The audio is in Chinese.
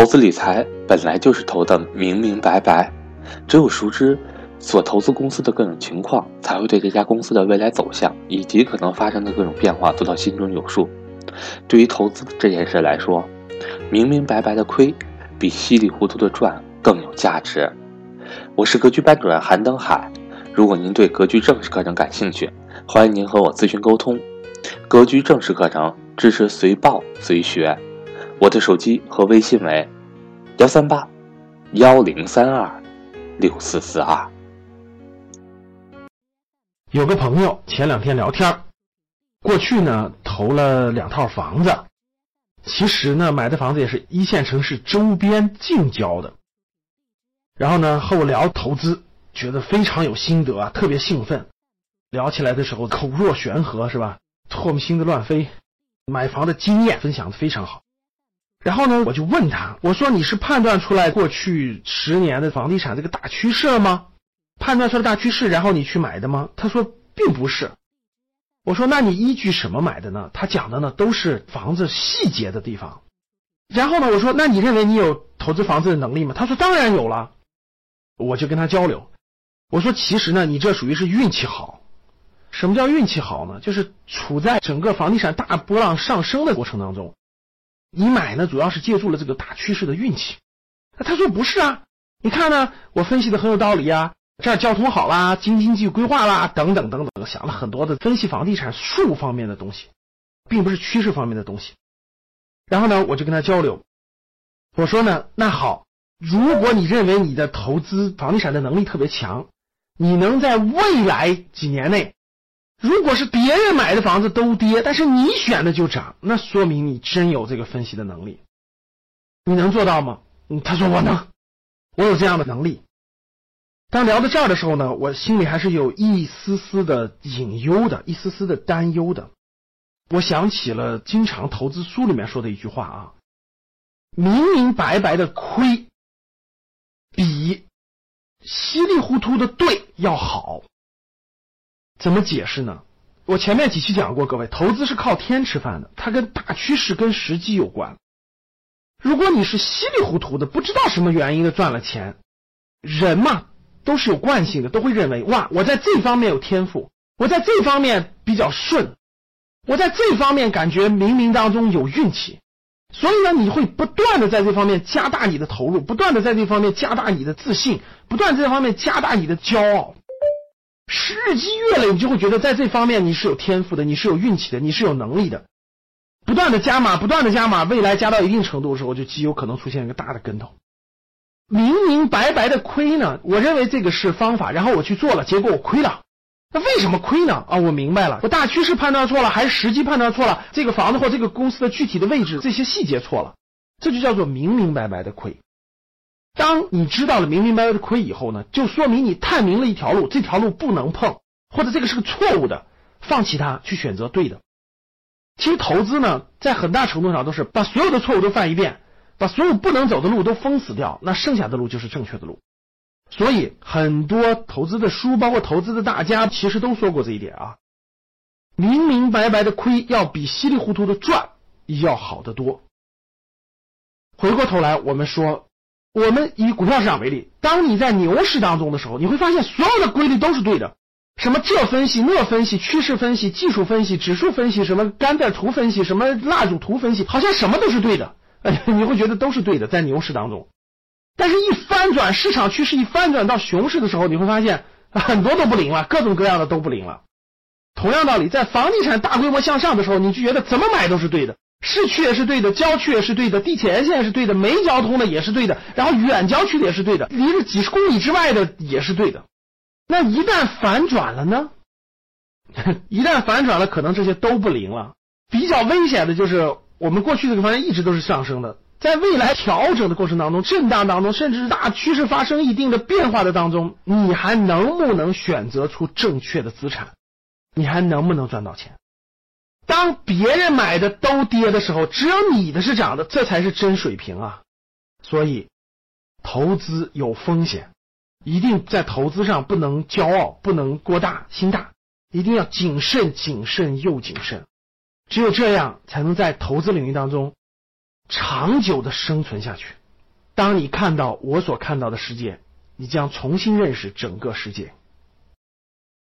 投资理财本来就是投的明明白白，只有熟知所投资公司的各种情况，才会对这家公司的未来走向以及可能发生的各种变化做到心中有数。对于投资这件事来说，明明白白的亏，比稀里糊涂的赚更有价值。我是格局班主任韩登海，如果您对格局正式课程感兴趣，欢迎您和我咨询沟通。格局正式课程支持随报随学。我的手机和微信为幺三八幺零三二六四四二。有个朋友前两天聊天，过去呢投了两套房子，其实呢买的房子也是一线城市周边近郊的。然后呢和我聊投资，觉得非常有心得啊，特别兴奋。聊起来的时候口若悬河是吧？唾沫星子乱飞，买房的经验分享的非常好。然后呢，我就问他，我说你是判断出来过去十年的房地产这个大趋势了吗？判断出来大趋势，然后你去买的吗？他说并不是。我说那你依据什么买的呢？他讲的呢都是房子细节的地方。然后呢，我说那你认为你有投资房子的能力吗？他说当然有了。我就跟他交流，我说其实呢，你这属于是运气好。什么叫运气好呢？就是处在整个房地产大波浪上升的过程当中。你买呢，主要是借助了这个大趋势的运气。他说不是啊，你看呢，我分析的很有道理啊，这儿交通好啦，京津冀规划啦，等等等等，想了很多的分析房地产术方面的东西，并不是趋势方面的东西。然后呢，我就跟他交流，我说呢，那好，如果你认为你的投资房地产的能力特别强，你能在未来几年内。如果是别人买的房子都跌，但是你选的就涨，那说明你真有这个分析的能力。你能做到吗？他说我能，我有这样的能力。当聊到这儿的时候呢，我心里还是有一丝丝的隐忧的，一丝丝的担忧的。我想起了经常投资书里面说的一句话啊：明明白白的亏，比稀里糊涂的对要好。怎么解释呢？我前面几期讲过，各位，投资是靠天吃饭的，它跟大趋势、跟时机有关。如果你是稀里糊涂的，不知道什么原因的赚了钱，人嘛都是有惯性的，都会认为哇，我在这方面有天赋，我在这方面比较顺，我在这方面感觉冥冥当中有运气，所以呢，你会不断的在这方面加大你的投入，不断的在这方面加大你的自信，不断在这方面加大你的骄傲。日积月累，你就会觉得在这方面你是有天赋的，你是有运气的，你是有能力的。不断的加码，不断的加码，未来加到一定程度的时候，就极有可能出现一个大的跟头。明明白白的亏呢，我认为这个是方法，然后我去做了，结果我亏了。那为什么亏呢？啊，我明白了，我大趋势判断错了，还是时机判断错了？这个房子或这个公司的具体的位置，这些细节错了，这就叫做明明白白的亏。当你知道了明明白白的亏以后呢，就说明你探明了一条路，这条路不能碰，或者这个是个错误的，放弃它，去选择对的。其实投资呢，在很大程度上都是把所有的错误都犯一遍，把所有不能走的路都封死掉，那剩下的路就是正确的路。所以很多投资的书，包括投资的大家，其实都说过这一点啊。明明白白的亏，要比稀里糊涂的赚要好得多。回过头来，我们说。我们以股票市场为例，当你在牛市当中的时候，你会发现所有的规律都是对的。什么这分析那分析，趋势分析、技术分析、指数分析，什么甘蔗图分析，什么蜡烛图分析，好像什么都是对的。哎，你会觉得都是对的，在牛市当中。但是，一翻转市场趋势，一翻转到熊市的时候，你会发现很多都不灵了，各种各样的都不灵了。同样道理，在房地产大规模向上的时候，你就觉得怎么买都是对的。市区也是对的，郊区也是对的，地铁沿线是对的，没交通的也是对的，然后远郊区的也是对的，离着几十公里之外的也是对的。那一旦反转了呢？一旦反转了，可能这些都不灵了。比较危险的就是我们过去这个方向一直都是上升的，在未来调整的过程当中、震荡当中，甚至是大趋势发生一定的变化的当中，你还能不能选择出正确的资产？你还能不能赚到钱？当别人买的都跌的时候，只有你的是涨的，这才是真水平啊！所以，投资有风险，一定在投资上不能骄傲，不能过大心大，一定要谨慎、谨慎又谨慎。只有这样，才能在投资领域当中长久的生存下去。当你看到我所看到的世界，你将重新认识整个世界。